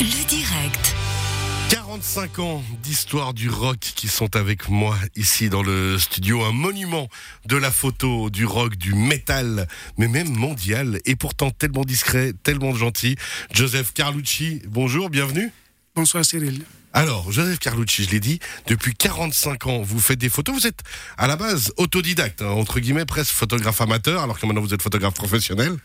Le direct. 45 ans d'histoire du rock qui sont avec moi ici dans le studio, un monument de la photo, du rock, du métal, mais même mondial, et pourtant tellement discret, tellement gentil. Joseph Carlucci, bonjour, bienvenue. Bonsoir Cyril. Alors, Joseph Carlucci, je l'ai dit, depuis 45 ans, vous faites des photos. Vous êtes à la base autodidacte, hein, entre guillemets, presque photographe amateur, alors que maintenant vous êtes photographe professionnel.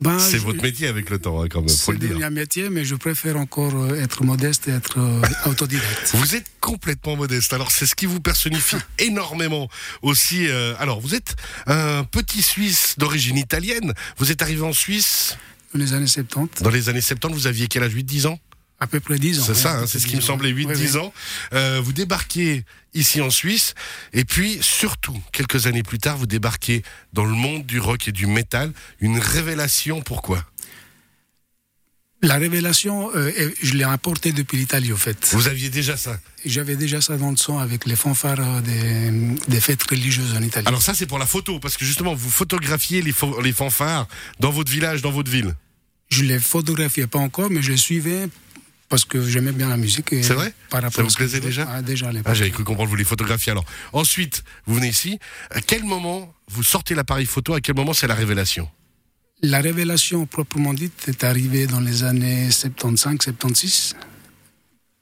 Ben, C'est votre métier avec le temps, hein, quand même, C'est devenu un métier, mais je préfère encore euh, être modeste et être euh, autodidacte. Vous êtes complètement modeste. Alors c'est ce qui vous personnifie énormément aussi. euh, alors vous êtes un petit Suisse d'origine italienne. Vous êtes arrivé en Suisse Dans les années 70, dans les années 70. Vous aviez quel âge? 8-10 ans? À peu près 10 ans. C'est ouais, ça, hein, c'est ce qui 10 me semblait, ouais. 8-10 Ouais, ans. Euh, vous débarquez ici en Suisse. Et puis surtout, quelques années plus tard, vous débarquez dans le monde du rock et du métal. Une révélation, pourquoi? La révélation, euh, je l'ai apportée depuis l'Italie, au fait. Vous aviez déjà ça? J'avais déjà ça dans le son avec les fanfares euh, des, des fêtes religieuses en Italie. Alors ça c'est pour la photo, parce que justement vous photographiez les, les fanfares dans votre village, dans votre ville. Je les photographiais pas encore, mais je les suivais parce que j'aimais bien la musique. C'est vrai par rapport Ça vous plaisait déjà ah, Déjà à l'époque. Ah, j'avais cru comprendre, vous les photographiez alors. Ensuite, vous venez ici. À quel moment vous sortez l'appareil photo À quel moment c'est la révélation? La révélation proprement dite est arrivée dans les années 75-76,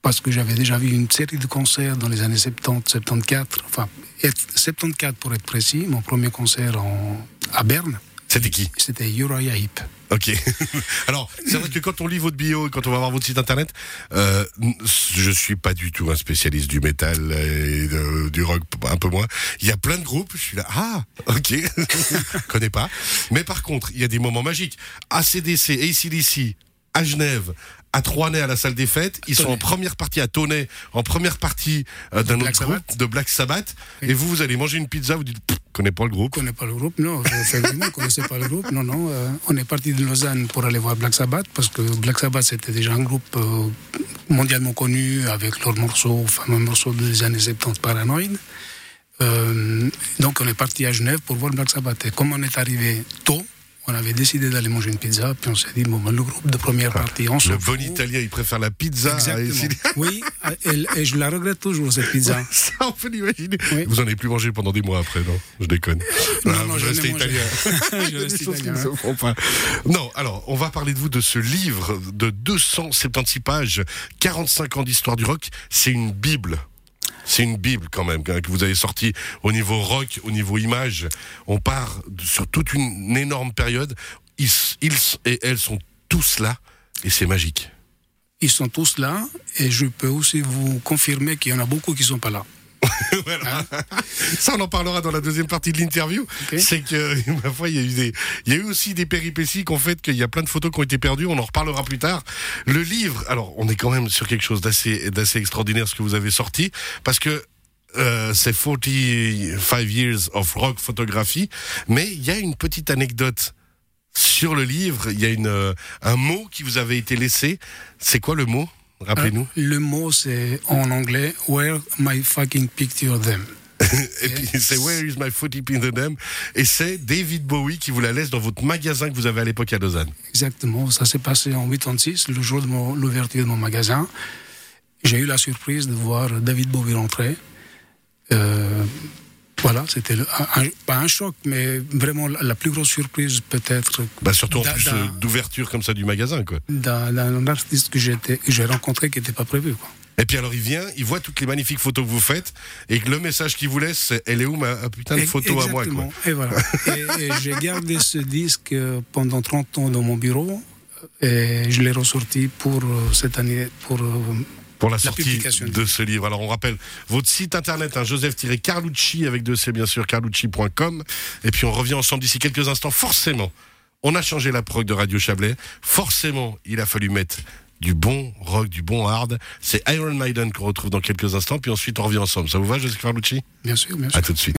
parce que j'avais déjà vu une série de concerts dans les années 70-74, enfin et- 74 pour être précis, mon premier concert en, à Berne, C'était qui c'était Uriah Heep. Ok. alors, c'est vrai que quand on lit votre bio et quand on va voir votre site internet, euh, je suis pas du tout un spécialiste du métal et de- du rock, un peu moins. Il y a plein de groupes, je suis là, ah, ok, connais pas. Mais par contre, il y a des moments magiques. ACDC, ACDC, à Genève, à Troisnay à la salle des fêtes, ils sont en première partie à Tonnet, en première partie euh, d'un autre groupe, de Black Sabbath, et vous, vous allez manger une pizza, vous dites, connais pas le groupe. Connais pas le groupe, non, effectivement, connaissais pas le groupe, non, non. euh, on est parti de Lausanne pour aller voir Black Sabbath, parce que Black Sabbath c'était déjà un groupe euh, mondialement connu avec leurs morceaux, fameux morceaux des années 70 Paranoid. Donc on est parti à Genève pour voir Black Sabbath. Et comme on est arrivé tôt, on avait décidé d'aller manger une pizza, puis on s'est dit, bon, ben, le groupe de première partie, on s'en Le bon italien, il préfère la pizza à Exactement. ACDC. Oui, et, et je la regrette toujours, cette pizza. Ça, on peut l'imaginer. Oui. Vous en avez plus mangé pendant des mois après, non? Je déconne. Non, Ah, non, restez mangé. italien. Je reste italien, pas. Non, alors, on va parler de vous de ce livre de 276 pages, 45 ans d'histoire du rock. C'est une bible. C'est une bible quand même que vous avez sorti au niveau rock, au niveau image. On part sur toute une énorme période. Ils, ils et elles sont tous là et c'est magique. Ils sont tous là, et je peux aussi vous confirmer qu'il y en a beaucoup qui sont pas là. Voilà. Ça, on en parlera dans la deuxième partie de l'interview. C'est que, ma foi, il y a eu des, il y a eu aussi des péripéties qui ont fait qu'il y a plein de photos qui ont été perdues. On en reparlera plus tard. Le livre, alors, on est quand même sur quelque chose d'assez, d'assez extraordinaire ce que vous avez sorti, parce que euh, c'est 45 years of rock photography, mais il y a une petite anecdote sur le livre. Il y a une, euh, un mot qui vous avait été laissé. C'est quoi le mot? Rappelez-nous. Euh, Le mot, c'est en anglais Where my fucking picture them. Et puis c'est Where is my foot in the dam Et c'est David Bowie qui vous la laisse dans votre magasin que vous avez à l'époque à Lausanne. Exactement. Ça s'est passé en 86, le jour de l'ouverture de mon magasin. J'ai eu la surprise de voir David Bowie rentrer. Euh, voilà, c'était un, pas un choc, mais vraiment la, plus grosse surprise peut-être Bah surtout en plus euh, d'ouverture comme ça du magasin quoi. d'un artiste que j'ai rencontré qui n'était pas prévu. Quoi. Et puis alors il vient, il voit toutes les magnifiques photos que vous faites et le message qu'il vous laisse c'est elle est où ma putain de photo à moi quoi. Et voilà. et, et j'ai gardé ce disque euh, pendant 30 ans dans mon bureau et je l'ai ressorti pour euh, cette année, pour Pour la sortie de ce livre. Alors on rappelle votre site internet, hein, Joseph-Carlucci avec deux C bien sûr, carlucci.com. Et puis on revient ensemble d'ici quelques instants. Forcément, on a changé la prog de Radio Chablais. Forcément, il a fallu mettre du bon rock, du bon hard. C'est Iron Maiden qu'on retrouve dans quelques instants. Puis ensuite on revient ensemble. Ça vous va, Joseph Carlucci bien sûr, bien sûr. À tout de suite.